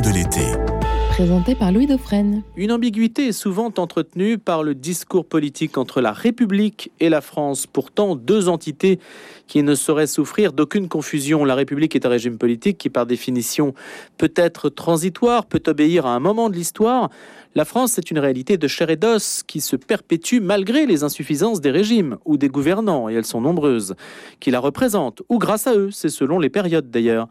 de l'été présenté par Louis Dauphren. Une ambiguïté est souvent entretenue par le discours politique entre la République et la France, pourtant deux entités qui ne sauraient souffrir d'aucune confusion. La République est un régime politique qui, par définition, peut être transitoire, peut obéir à un moment de l'histoire. La France, c'est une réalité de chair et d'os qui se perpétue malgré les insuffisances des régimes ou des gouvernants, et elles sont nombreuses, qui la représentent, ou grâce à eux, c'est selon les périodes d'ailleurs.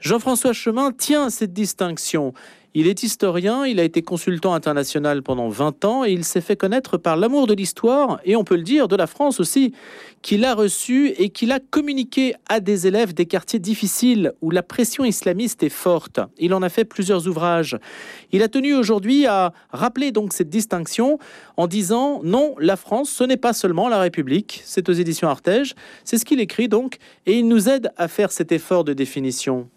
Jean-François Chemin tient à cette distinction. Il est historien, il a été consultant international pendant 20 ans et il s'est fait connaître par l'amour de l'histoire et on peut le dire de la France aussi, qu'il a reçu et qu'il a communiqué à des élèves des quartiers difficiles où la pression islamiste est forte. Il en a fait plusieurs ouvrages. Il a tenu aujourd'hui à rappeler donc cette distinction en disant non, la France, ce n'est pas seulement la République, c'est aux éditions Artege, c'est ce qu'il écrit donc et il nous aide à faire cet effort de définition.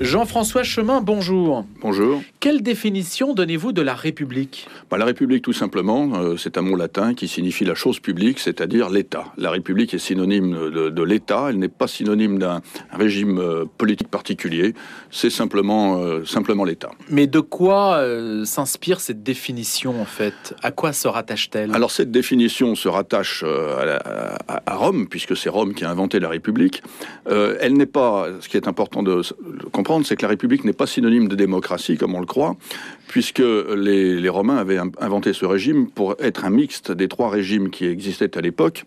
Jean-François Chemin, bonjour. Bonjour. Quelle définition donnez-vous de la République? Bah, La République, tout simplement, euh, c'est un mot latin qui signifie la chose publique, c'est-à-dire l'État. La République est synonyme de, l'État, elle n'est pas synonyme d'un régime euh, politique particulier, c'est simplement, euh, simplement l'État. Mais de quoi s'inspire cette définition, en fait? À quoi se rattache-t-elle? Alors, cette définition se rattache à, à, Rome, puisque c'est Rome qui a inventé la République. elle n'est pas, ce qui est important de comprendre, c'est que la République n'est pas synonyme de démocratie, comme on le croit, puisque les, les Romains avaient inventé ce régime pour être un mixte des trois régimes qui existaient à l'époque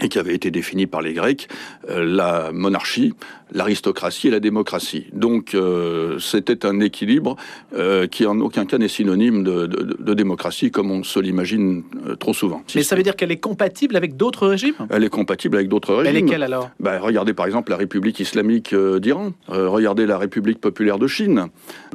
et qui avait été défini par les Grecs, euh, la monarchie, l'aristocratie et la démocratie. Donc euh, c'était un équilibre euh, qui en aucun cas n'est synonyme de, de, démocratie comme on se l'imagine trop souvent. Mais ça veut dire qu'elle est compatible avec d'autres régimes? Elle est compatible avec d'autres régimes. Est quelle alors? Ben, Regardez par exemple la République islamique d'Iran, regardez la République populaire de Chine.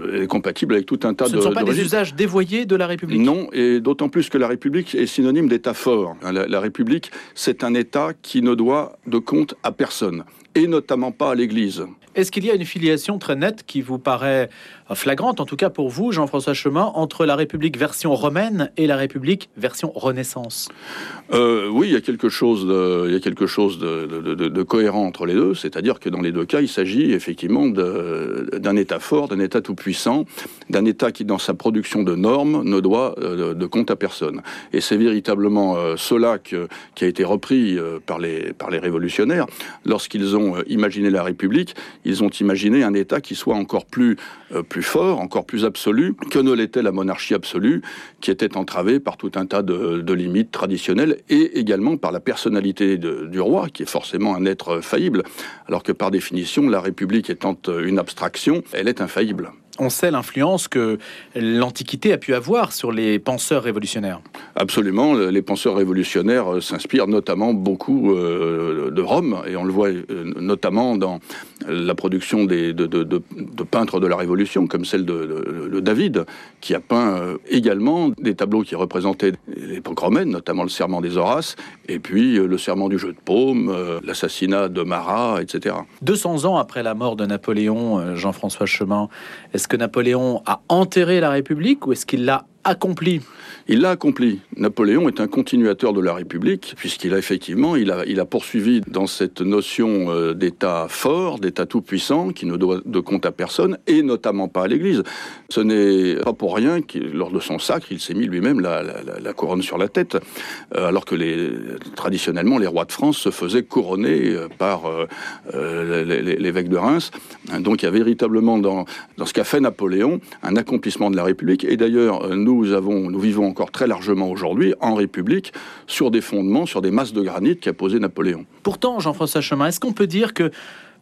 Elle est compatible avec tout un tas de... Ce ne sont pas des usages dévoyés de la République? Non, et d'autant plus que la République est synonyme d'État fort. La, la République, c'est un État qui ne doit de compte à personne, et notamment pas à l'Église. Est-ce qu'il y a une filiation très nette qui vous paraît flagrante, en tout cas pour vous, Jean-François Chemin, entre la République version romaine et la République version Renaissance. Euh, Oui, il y a quelque chose, de, il y a quelque chose de, cohérent entre les deux, c'est-à-dire que dans les deux cas, il s'agit effectivement d'un État fort, d'un État tout-puissant, d'un État qui, dans sa production de normes, ne doit euh, de, compte à personne. Et c'est véritablement euh, cela que, qui a été repris par, les, par les révolutionnaires. Lorsqu'ils ont imaginé la République ils ont imaginé un État qui soit encore plus, plus fort, encore plus absolu que ne l'était la monarchie absolue, qui était entravée par tout un tas de, limites traditionnelles et également par la personnalité du roi, qui est forcément un être faillible, alors que par définition, la République étant une abstraction, elle est infaillible on sait l'influence que l'Antiquité a pu avoir sur les penseurs révolutionnaires. Absolument, les penseurs révolutionnaires euh, s'inspirent notamment beaucoup euh, de Rome, et on le voit euh, notamment dans la production des, de, peintres de la Révolution, comme celle de, David, qui a peint également des tableaux qui représentaient l'époque romaine, notamment le serment des Horaces, et puis le serment du jeu de paume, l'assassinat de Marat, etc. 200 ans après la mort de Napoléon, Jean-François Chemin, est-ce que Napoléon a enterré la République ou est-ce qu'il l'a accompli Il l'a accompli. Napoléon est un continuateur de la République, puisqu'il a effectivement, il a, il a poursuivi dans cette notion euh, d'État fort, d'État tout-puissant, qui ne doit de compte à personne, et notamment pas à l'Église. Ce n'est pas pour rien que lors de son sacre, il s'est mis lui-même la, couronne sur la tête, euh, alors que traditionnellement, les rois de France se faisaient couronner euh, par l'évêque de Reims. Donc il y a véritablement dans, dans ce qu'a fait Napoléon un accomplissement de la République. Et d'ailleurs, nous, nous, avons, nous vivons encore très largement aujourd'hui en République sur des fondements, sur des masses de granit qu'a posé Napoléon. Pourtant, Jean-François Chemin, est-ce qu'on peut dire que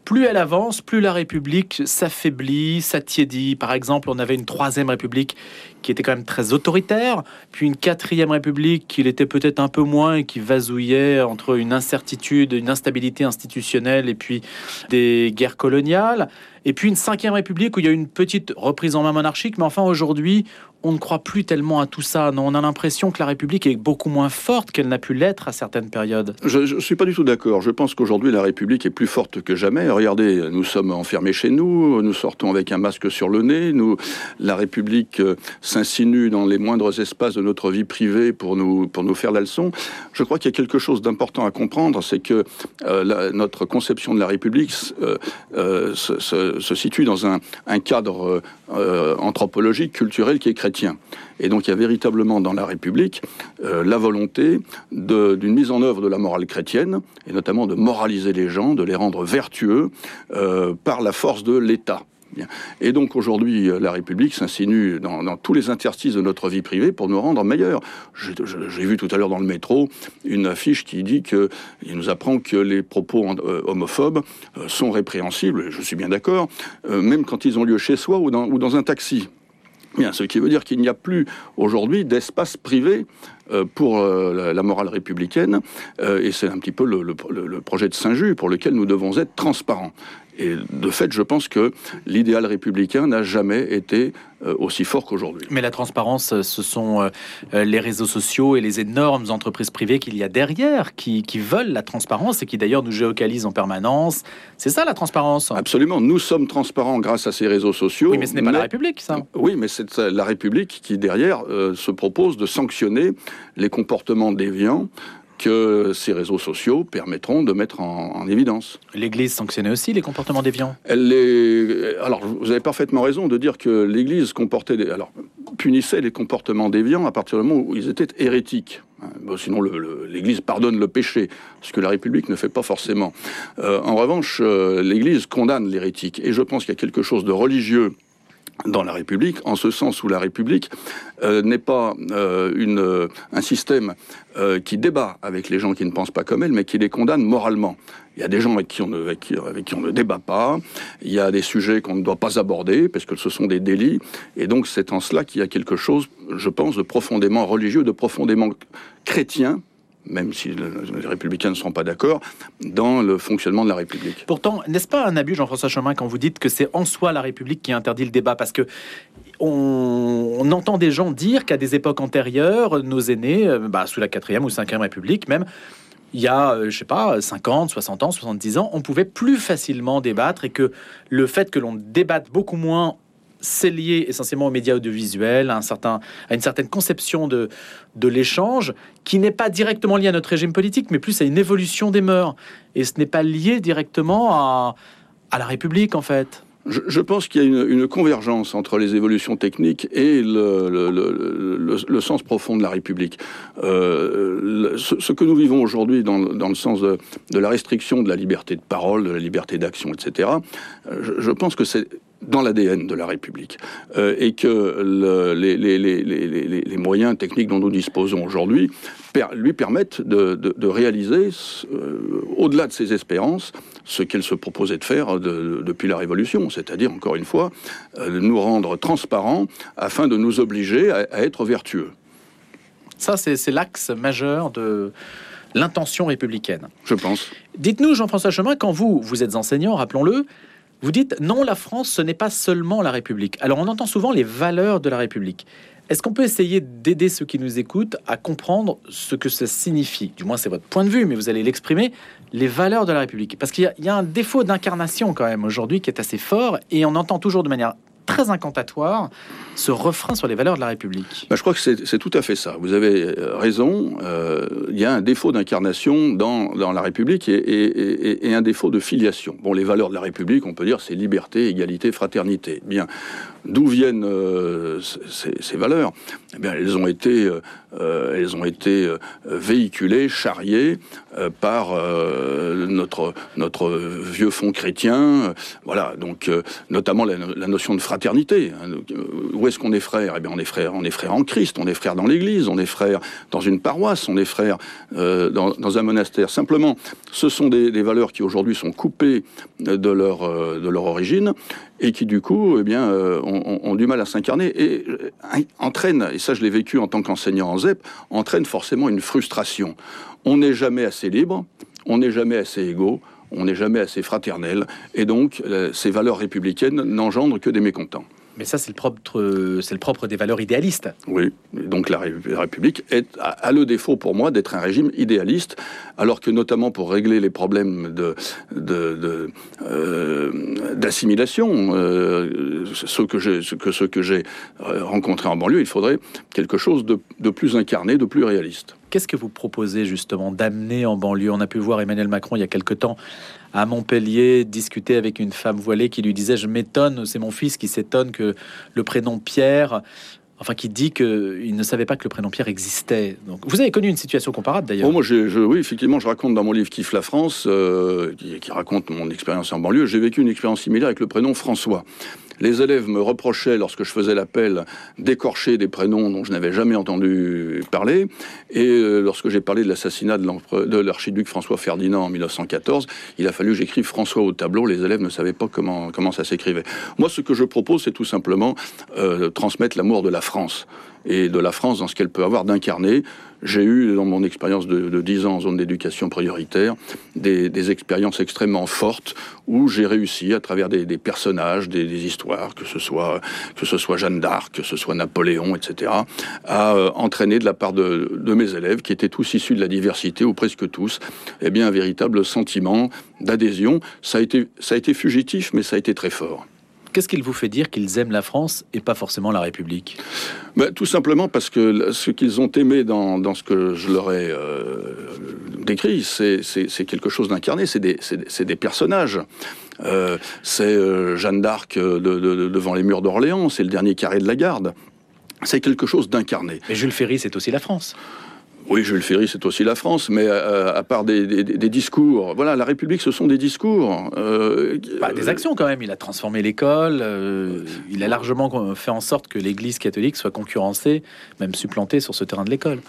plus elle avance, plus la République s'affaiblit, s'attiédit? Par exemple, on avait une troisième République qui était quand même très autoritaire, puis une quatrième République qui l'était peut-être un peu moins et qui vasouillait entre une incertitude, une instabilité institutionnelle et puis des guerres coloniales. Et puis une cinquième République où il y a une petite reprise en main monarchique, mais enfin aujourd'hui, on ne croit plus tellement à tout ça. Non, on a l'impression que la République est beaucoup moins forte qu'elle n'a pu l'être à certaines périodes. Je ne suis pas du tout d'accord. Je pense qu'aujourd'hui, la République est plus forte que jamais. Regardez, nous sommes enfermés chez nous, nous sortons avec un masque sur le nez. Nous, la République euh, s'insinue dans les moindres espaces de notre vie privée pour nous, pour nous faire la leçon. Je crois qu'il y a quelque chose d'important à comprendre, c'est que euh, notre conception de la République euh, se, situe dans un, un cadre anthropologique, culturel qui est chrétien. Et donc il y a véritablement dans la République euh, la volonté d'une mise en œuvre de la morale chrétienne, et notamment de moraliser les gens, de les rendre vertueux euh, par la force de l'État. Et donc aujourd'hui, euh, la République s'insinue dans, tous les interstices de notre vie privée pour nous rendre meilleurs. J'ai vu tout à l'heure dans le métro une affiche qui dit que il nous apprend que les propos homophobes sont répréhensibles. Je suis bien d'accord, même quand ils ont lieu chez soi ou dans, un taxi. Bien, ce qui veut dire qu'il n'y a plus aujourd'hui d'espace privé euh, pour euh, la morale républicaine, euh, et c'est un petit peu le, projet de Saint-Just pour lequel nous devons être transparents. Et de fait, je pense que l'idéal républicain n'a jamais été euh, aussi fort qu'aujourd'hui. Mais la transparence, euh, ce sont euh, les réseaux sociaux et les énormes entreprises privées qu'il y a derrière qui, veulent la transparence et qui d'ailleurs nous géocalisent en permanence. C'est ça la transparence Absolument. Nous sommes transparents grâce à ces réseaux sociaux. Oui, mais ce n'est pas la République, ça. Oui, mais c'est la République qui, derrière, se propose de sanctionner les comportements déviants que ces réseaux sociaux permettront de mettre en, évidence. L'Église sanctionnait aussi les comportements déviants les... Alors, vous avez parfaitement raison de dire que l'Église comportait des... Alors, punissait les comportements déviants à partir du moment où ils étaient hérétiques. Bon, sinon, l'Église pardonne le péché, ce que la République ne fait pas forcément. Euh, en revanche, euh, l'Église condamne l'hérétique. Et je pense qu'il y a quelque chose de religieux dans la République, en ce sens où la République euh, n'est pas euh, une, un système euh, qui débat avec les gens qui ne pensent pas comme elle, mais qui les condamne moralement. Il y a des gens avec qui on ne, avec qui, on ne débat pas, il y a des sujets qu'on ne doit pas aborder, parce que ce sont des délits, et donc c'est en cela qu'il y a quelque chose, je pense, de profondément religieux, de profondément chrétien, même si les républicains ne sont pas d'accord, dans le fonctionnement de la République. Pourtant, n'est-ce pas un abus, Jean-François Chemin, quand vous dites que c'est en soi la République qui interdit le débat? Parce que on, entend des gens dire qu'à des époques antérieures, nos aînés, euh, bah, sous la 4e ou 5e République même, il y a, euh, je sais pas, 50, 60 ans, 70 ans, on pouvait plus facilement débattre et que le fait que l'on débatte beaucoup moins c'est lié essentiellement aux médias audiovisuels, à, une certaine conception de, l'échange, qui n'est pas directement lié à notre régime politique, mais plus à une évolution des mœurs. Et ce n'est pas lié directement à, la République, en fait. Je, pense qu'il y a une, convergence entre les évolutions techniques et le, sens profond de la République. Euh, ce, que nous vivons aujourd'hui dans, le sens de, la restriction de la liberté de parole, de la liberté d'action, etc., euh, je pense que c'est dans l'ADN de la République euh, et que le, les, les, les, les, moyens techniques dont nous disposons aujourd'hui lui permettent de, de, de réaliser, euh, au-delà de ses espérances, ce qu'elle se proposait de faire de, depuis la Révolution, c'est-à-dire, encore une fois, euh, nous rendre transparents afin de nous obliger à, à être vertueux. Ça, c'est l'axe majeur de l'intention républicaine. Je pense. Dites-nous, Jean-François Chemin, quand vous, vous êtes enseignant, rappelons-le, vous dites non, la France, ce n'est pas seulement la République. Alors on entend souvent les valeurs de la République. Est-ce qu'on peut essayer d'aider ceux qui nous écoutent à comprendre ce que ça signifie? Du moins, c'est votre point de vue, mais vous allez l'exprimer, les valeurs de la République. Parce qu'il y, a un défaut d'incarnation quand même aujourd'hui qui est assez fort, et on entend toujours de manière très incantatoire ce refrain sur les valeurs de la République. Bah, je crois que c'est tout à fait ça. Vous avez euh, raison. Euh, il y a un défaut d'incarnation dans, dans, la République et, un défaut de filiation. Bon, les valeurs de la République, on peut dire, c'est liberté, égalité, fraternité. Bien, d'où viennent euh, ces, valeurs? Eh bien, elles ont été, elles ont été véhiculées, charriées par notre notre vieux fond chrétien. voilà, donc notamment la, notion de fraternité. Hein, où est-ce qu'on est frère Eh bien, on est frère, on est frère en Christ, on est frère dans l'Église, on est frère dans une paroisse, on est frère euh, dans, un monastère. Simplement, ce sont des, valeurs qui aujourd'hui sont coupées de leur euh, de leur origine et qui du coup, eh bien, euh, ont, du mal à s'incarner et entraînent, et ça je l'ai vécu en tant qu'enseignant en ZEP, entraînent forcément une frustration. On n'est jamais assez libre, on n'est jamais assez égaux on n'est jamais assez fraternel, et donc ces valeurs républicaines n'engendrent que des mécontents. Mais ça, c'est le propre, c'est le propre des valeurs idéalistes. Oui, donc la, République est, a, le défaut pour moi d'être un régime idéaliste, alors que notamment pour régler les problèmes de, d'assimilation, ceux que j'ai, que ceux que j'ai rencontrés en banlieue, il faudrait quelque chose de, de plus incarné, de plus réaliste. Qu'est-ce que vous proposez justement d'amener en banlieue? On a pu voir Emmanuel Macron il y a quelque temps à Montpellier discuter avec une femme voilée qui lui disait Je m'étonne, c'est mon fils qui s'étonne que le prénom Pierre enfin qui dit qu'il ne savait pas que le prénom Pierre existait. Donc, vous avez connu une situation comparable d'ailleurs. Oh, moi, je, oui, effectivement, je raconte dans mon livre Kiffe la France, euh, qui, qui, raconte mon expérience en banlieue. J'ai vécu une expérience similaire avec le prénom François. Les élèves me reprochaient, lorsque je faisais l'appel, d'écorcher des prénoms dont je n'avais jamais entendu parler. Et euh, lorsque j'ai parlé de l'assassinat de l'archiduc François Ferdinand en 1914, il a fallu que j'écrive François au tableau. Les élèves ne savaient pas comment, comment ça s'écrivait. Moi, ce que je propose, c'est tout simplement euh, transmettre l'amour de la France et de la France dans ce qu'elle peut avoir d'incarné. J'ai eu, dans mon expérience de, de, 10 ans en zone d'éducation prioritaire, des, expériences extrêmement fortes où j'ai réussi, à travers des, personnages, des, histoires, que ce soit, que ce soit Jeanne d'Arc, que ce soit Napoléon, etc., à euh, entraîner de la part de, de, mes élèves, qui étaient tous issus de la diversité, ou presque tous, eh bien, un véritable sentiment d'adhésion. Ça, ça a été fugitif, mais ça a été très fort. Qu'est-ce qu'il vous fait dire qu'ils aiment la France et pas forcément la République? Ben, Tout simplement parce que ce qu'ils ont aimé dans, ce que je leur ai euh, décrit, c'est quelque chose d'incarné, c'est des, personnages. Euh, c'est euh, Jeanne d'Arc devant les murs d'Orléans, c'est le dernier carré de la garde. C'est quelque chose d'incarné. Mais Jules Ferry, c'est aussi la France. Oui, Jules Ferry, c'est aussi la France, mais euh, à part des, discours, voilà, la République, ce sont des discours. Euh, bah, des actions quand même. Il a transformé l'école. Euh, il a largement fait en sorte que l'Église catholique soit concurrencée, même supplantée sur ce terrain de l'école.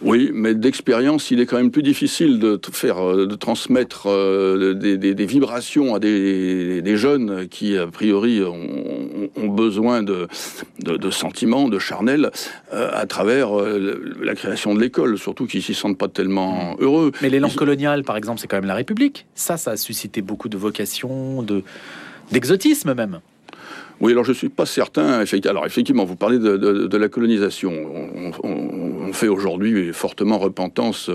Oui, mais d'expérience, il est quand même plus difficile de faire, de transmettre des, vibrations à des, jeunes qui, a priori, ont, besoin de, de, sentiments, de charnel, à travers la création de l'école surtout qu'ils s'y sentent pas tellement mmh. heureux. Mais l'élan colonial, par exemple, c'est quand même la République. Ça, ça a suscité beaucoup de vocations, de d'exotisme même. Oui, alors je suis pas certain. Alors effectivement, vous parlez de, la colonisation. On, fait aujourd'hui fortement repentance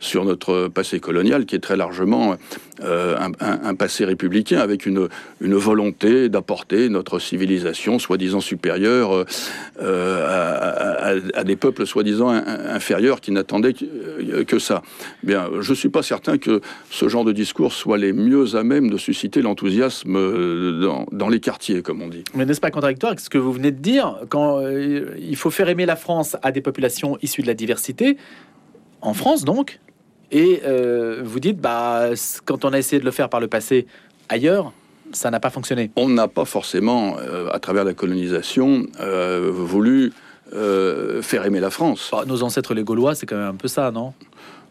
sur notre passé colonial, qui est très largement euh, un, passé républicain, avec une, une volonté d'apporter notre civilisation soi-disant supérieure euh, à, des peuples soi-disant inférieurs qui n'attendaient que, ça. Bien, je suis pas certain que ce genre de discours soit les mieux à même de susciter l'enthousiasme dans, dans les quartiers, comme on dit. Mais n'est-ce pas contradictoire avec ce que vous venez de dire Quand euh, il faut faire aimer la France à des populations issues de la diversité, en France donc, et euh, vous dites, bah, quand on a essayé de le faire par le passé ailleurs, ça n'a pas fonctionné. On n'a pas forcément, euh, à travers la colonisation, voulu faire aimer la France. Bah, nos ancêtres les Gaulois, c'est quand même un peu ça, non?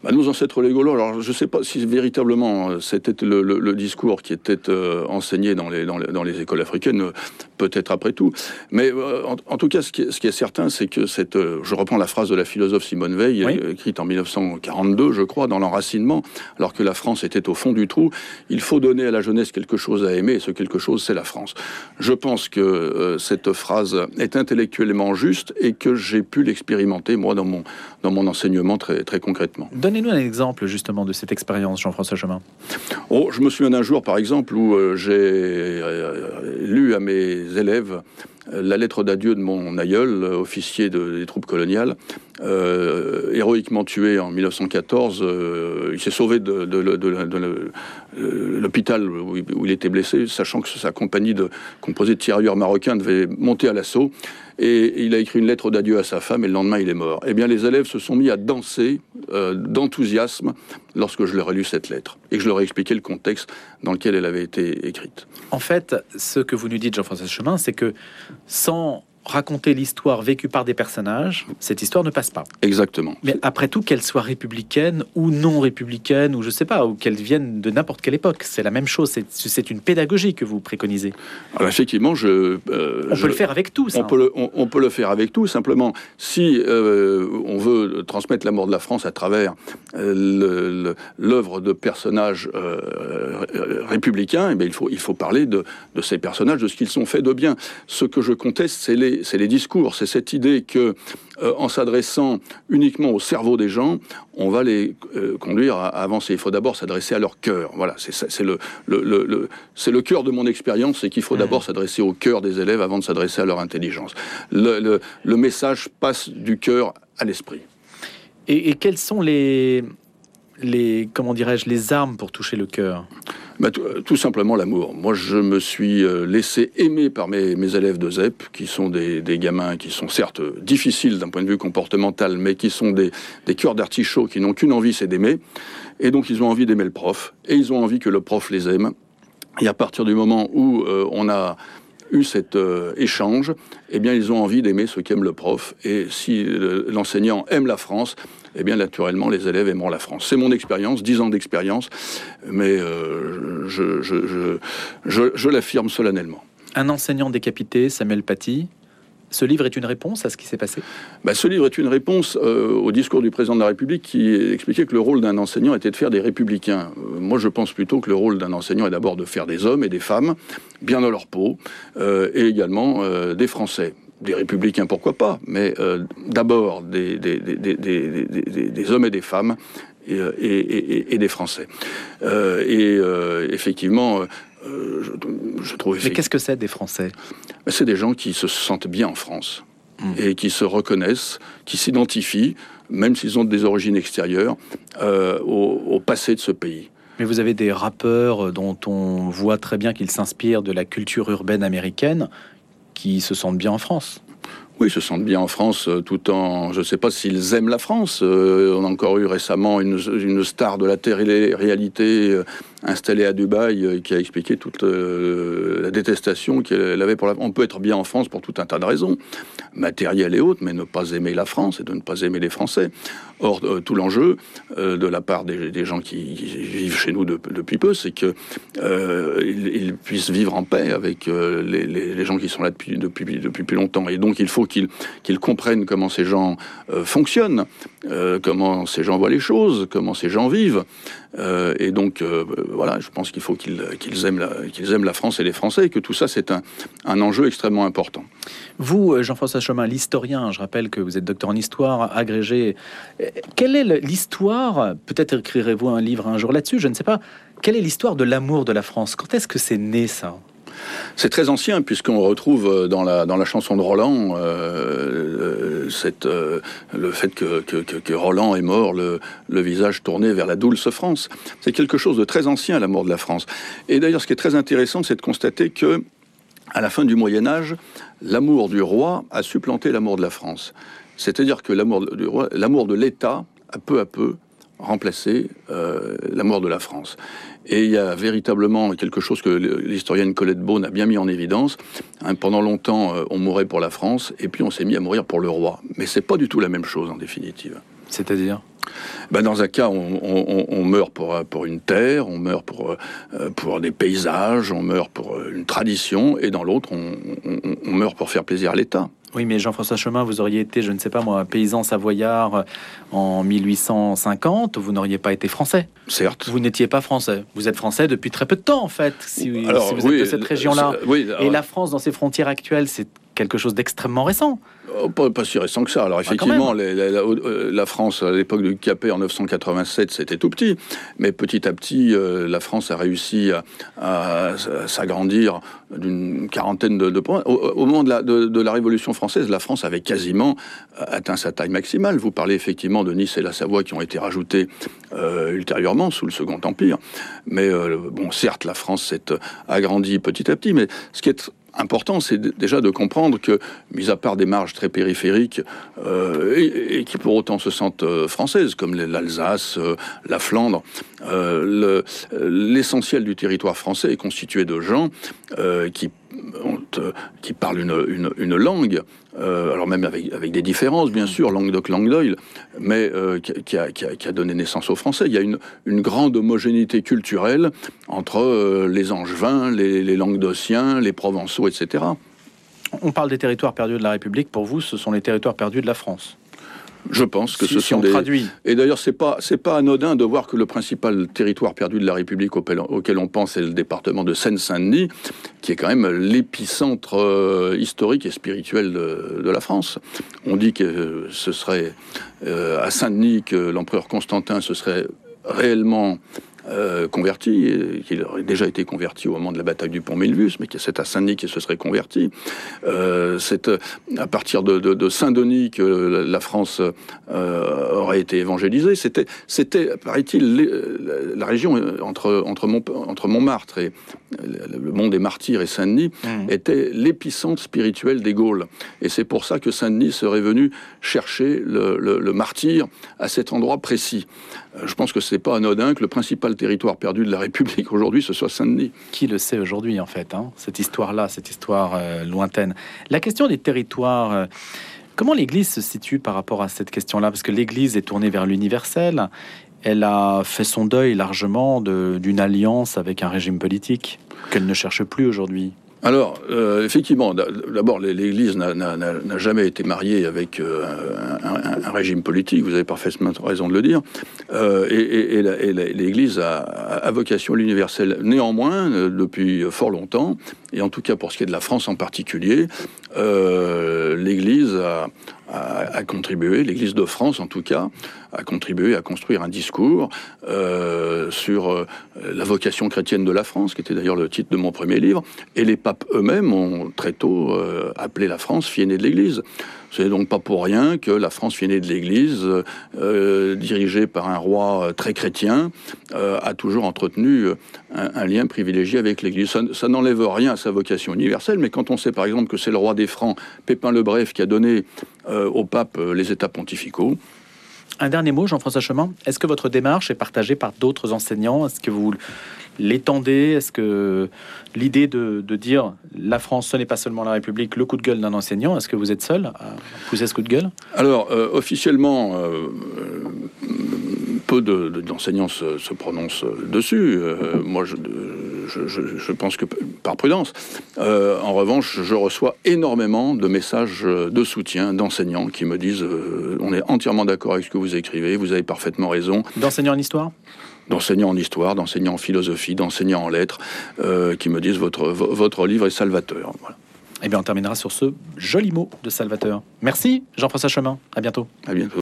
Bah, nos ancêtres les Gaulois, alors je ne sais pas si véritablement euh, c'était le, discours qui était euh, enseigné dans les, dans les, écoles africaines, euh, peut-être après tout. Mais en, tout cas, ce qui est, certain, c'est que cette, je reprends la phrase de la philosophe Simone Veil, écrite en 1942, je crois, dans l'enracinement, alors que la France était au fond du trou, il faut donner à la jeunesse quelque chose à aimer, et ce quelque chose, c'est la France. Je pense que cette phrase est intellectuellement juste et que j'ai pu l'expérimenter, moi, dans mon, dans mon enseignement très, très concrètement. Donnez-nous un exemple justement de cette expérience, Jean-François Chemin. Oh, je me souviens d'un jour, par exemple, où euh, j'ai euh, lu à mes élèves la lettre d'adieu de mon aïeul, officier des troupes coloniales, héroïquement tué en 1914. il s'est sauvé de, l'hôpital où, il était blessé, sachant que sa compagnie composée de tirailleurs marocains devait monter à l'assaut et il a écrit une lettre d'adieu à sa femme et le lendemain il est mort. Eh bien les élèves se sont mis à danser euh, d'enthousiasme lorsque je leur ai lu cette lettre et que je leur ai expliqué le contexte dans lequel elle avait été écrite. En fait, ce que vous nous dites, Jean-François Chemin, c'est que sans raconter l'histoire vécue par des personnages, cette histoire ne passe pas. Exactement. Mais après tout, qu'elle soit républicaine ou non républicaine, ou je sais pas, ou qu'elle vienne de n'importe quelle époque, c'est la même chose. C'est une pédagogie que vous préconisez. Alors effectivement, je. Euh, on peut le faire avec tout. Ça. On peut le, on, peut le faire avec tout. Simplement, si euh, on veut transmettre l'amour de la France à travers euh, l'œuvre de personnages républicains, eh bien, il faut il faut parler de, de ces personnages, de ce qu'ils sont faits de bien. Ce que je conteste, c'est les, les discours, c'est cette idée que euh, en s'adressant uniquement au cerveau des gens, on va les euh, conduire à, avancer. Il faut d'abord s'adresser à leur cœur. Voilà, c'est le, le, le, le cœur de mon expérience, c'est qu'il faut mmh. d'abord s'adresser au cœur des élèves avant de s'adresser à leur intelligence. Le, message passe du cœur à l'esprit. Et, et, quels sont les, les comment dirais-je, les armes pour toucher le cœur? Bah, euh, tout, simplement l'amour. Moi, je me suis euh, laissé aimer par mes, élèves de ZEP, qui sont des, gamins qui sont certes difficiles d'un point de vue comportemental, mais qui sont des, cœurs d'artichaut qui n'ont qu'une envie, c'est d'aimer. Et donc, ils ont envie d'aimer le prof, et ils ont envie que le prof les aime. Et à partir du moment où euh, on a eu cet échange, eh bien, ils ont envie d'aimer ce qu'aime le prof. Et si l'enseignant aime la France, eh bien naturellement les élèves aimeront la France. C'est mon expérience, dix ans d'expérience, mais euh, je, je, l'affirme solennellement. Un enseignant décapité, Samuel Paty, ce livre est une réponse à ce qui s'est passé? Bah, Ce livre est une réponse euh, au discours du président de la République qui expliquait que le rôle d'un enseignant était de faire des républicains. Euh, moi, je pense plutôt que le rôle d'un enseignant est d'abord de faire des hommes et des femmes bien dans leur peau, et également des Français des républicains, pourquoi pas, mais euh, d'abord des, des, hommes et des femmes et, euh, des Français. Euh, et effectivement, je, trouve... Mais qu'est-ce que c'est des Français? C'est des gens qui se sentent bien en France hmm. et qui se reconnaissent, qui s'identifient, même s'ils ont des origines extérieures, au, au passé de ce pays. Mais vous avez des rappeurs dont on voit très bien qu'ils s'inspirent de la culture urbaine américaine qui se sentent bien en France. Oui, ils se sentent bien en France, euh, tout en, je ne sais pas s'ils aiment la France. Euh, on a encore eu récemment une, star de la télé-réalité euh, installée à Dubaï qui a expliqué toute la détestation qu'elle avait pour la. On peut être bien en France pour tout un tas de raisons, matérielles et autres, mais ne pas aimer la France et de ne pas aimer les Français. Or, tout l'enjeu de la part des, gens qui, vivent chez nous depuis peu, c'est qu'ils ils puissent vivre en paix avec les, gens qui sont là depuis, depuis, depuis plus longtemps. Et donc, il faut qu'ils comprennent comment ces gens euh, fonctionnent, euh, comment ces gens voient les choses, comment ces gens vivent. Euh, et donc, voilà, je pense qu'il faut qu'ils aiment, la, aiment la France et les Français, et que tout ça, c'est un, un enjeu extrêmement important. Vous, Jean-François L'historien, je rappelle que vous êtes docteur en histoire, agrégé. Quelle est l'histoire Peut-être écrirez-vous un livre un jour là-dessus, je ne sais pas. Quelle est l'histoire de l'amour de la France? Quand est-ce que c'est né ça? C'est très ancien puisqu'on retrouve euh, dans la, dans la chanson de Roland euh, cette, euh, le fait que, que, Roland est mort, le, le, visage tourné vers la douce France. C'est quelque chose de très ancien, l'amour de la France. Et d'ailleurs, ce qui est très intéressant, c'est de constater que à la fin du Moyen Âge, l'amour du roi a supplanté l'amour de la France. C'est-à-dire que l'amour de l'État a peu à peu remplacé l'amour de la France. Et il y a véritablement quelque chose que l'historienne Colette Beaune a bien mis en évidence. Hein, pendant longtemps, euh, on mourait pour la France, et puis on s'est mis à mourir pour le roi. Mais c'est pas du tout la même chose en définitive. C'est-à-dire? Ben dans un cas, on, meurt pour, pour une terre, on meurt pour, euh, pour des paysages, on meurt pour euh, une tradition, et dans l'autre, on meurt pour faire plaisir à l'État. Oui, mais Jean-François Chemin, vous auriez été, je ne sais pas moi, paysan savoyard en 1850, vous n'auriez pas été français. Certes. Vous n'étiez pas français. Vous êtes français depuis très peu de temps, en fait, si, vous êtes de cette région-là. Et la France, dans ses frontières actuelles, c'est quelque chose d'extrêmement récent. Oh, pas, si récent que ça. Alors ah, effectivement, euh, la, France à l'époque du Capet en 987, c'était tout petit, mais petit à petit, euh, la France a réussi à, s'agrandir d'une quarantaine de, points. Au, moment de la, de, la, Révolution française, la France avait quasiment atteint sa taille maximale. Vous parlez effectivement de Nice et la Savoie qui ont été rajoutés euh, ultérieurement sous le Second Empire, mais bon, certes, la France s'est agrandie petit à petit, mais ce qui est important, c'est déjà de comprendre que, mis à part des marges très périphériques, euh, et, qui pour autant se sentent euh, françaises, comme l'Alsace, euh, la Flandre, l'essentiel du territoire français est constitué de gens qui qui parlent une, langue, alors même avec, des différences, bien sûr, langue de langue d'oil, mais qui, a, donné naissance au français. Il y a une, grande homogénéité culturelle entre les angevins, les, les languedociens, les provençaux, etc. On parle des territoires perdus de la République. Pour vous, ce sont les territoires perdus de la France. Je pense que ce sont des. Et d'ailleurs, c'est pas c'est pas anodin de voir que le principal territoire perdu de la République auquel, on pense est le département de Seine-Saint-Denis, qui est quand même l'épicentre euh, historique et spirituel de, la France. On dit que ce serait euh, à Saint-Denis que l'empereur Constantin se serait réellement euh, converti, qui aurait déjà été converti au moment de la bataille du pont Milvius, mais qui c'est à Saint-Denis qu'il se serait converti. Euh, c'est euh, à partir de, Saint-Denis que la France aurait été évangélisée. C'était, c'était paraît-il, la région entre, entre, entre Montmartre et le monde des martyrs et Saint-Denis mmh. était l'épicentre spirituel des Gaules. Et c'est pour ça que Saint-Denis serait venu chercher le, le martyr à cet endroit précis. Je pense que c'est pas anodin que le principal territoire perdu de la République aujourd'hui, ce soit Saint-Denis. Qui le sait aujourd'hui, en fait, hein, cette histoire-là, cette histoire euh, lointaine. La question des territoires. Euh, comment l'Église se situe par rapport à cette question-là? Parce que l'Église est tournée vers l'universel. Elle a fait son deuil largement d'une alliance avec un régime politique qu'elle ne cherche plus aujourd'hui. Alors, euh, effectivement, d'abord, l'Église n'a jamais été mariée avec euh, un, régime politique, vous avez parfaitement raison de le dire, euh, et, l'Église a, vocation universelle. Néanmoins, depuis fort longtemps, et en tout cas pour ce qui est de la France en particulier, l'Église a, contribué, l'Église de France en tout cas, a contribué à construire un discours euh, sur euh, la vocation chrétienne de la France, qui était d'ailleurs le titre de mon premier livre, et les papes eux-mêmes ont très tôt euh, appelé la France fille aînée de l'Église. Ce n'est donc pas pour rien que la France aînée de l'Église, dirigée par un roi très chrétien, a toujours entretenu un, lien privilégié avec l'Église. Ça, n'enlève rien à sa vocation universelle, mais quand on sait par exemple que c'est le roi des Francs, Pépin le Bref, qui a donné euh, au pape euh, les états pontificaux. Un dernier mot, Jean-François Chemin. Est-ce que votre démarche est partagée par d'autres enseignants? Est-ce que vous l'étendez Est-ce que l'idée de, dire la France, ce n'est pas seulement la République, le coup de gueule d'un enseignant, est-ce que vous êtes seul à pousser ce coup de gueule? Alors, euh, officiellement, peu d'enseignants se, prononcent dessus. moi, je, je, pense que par prudence. Euh, en revanche, je reçois énormément de messages de soutien d'enseignants qui me disent euh, on est entièrement d'accord avec ce que vous écrivez, vous avez parfaitement raison. D'enseignants en histoire? D'enseignants en histoire, d'enseignants en philosophie, d'enseignants en lettres, euh, qui me disent votre, votre livre est salvateur. Voilà. Eh bien, on terminera sur ce joli mot de Salvateur. Merci, Jean-François Chemin. À bientôt. À bientôt.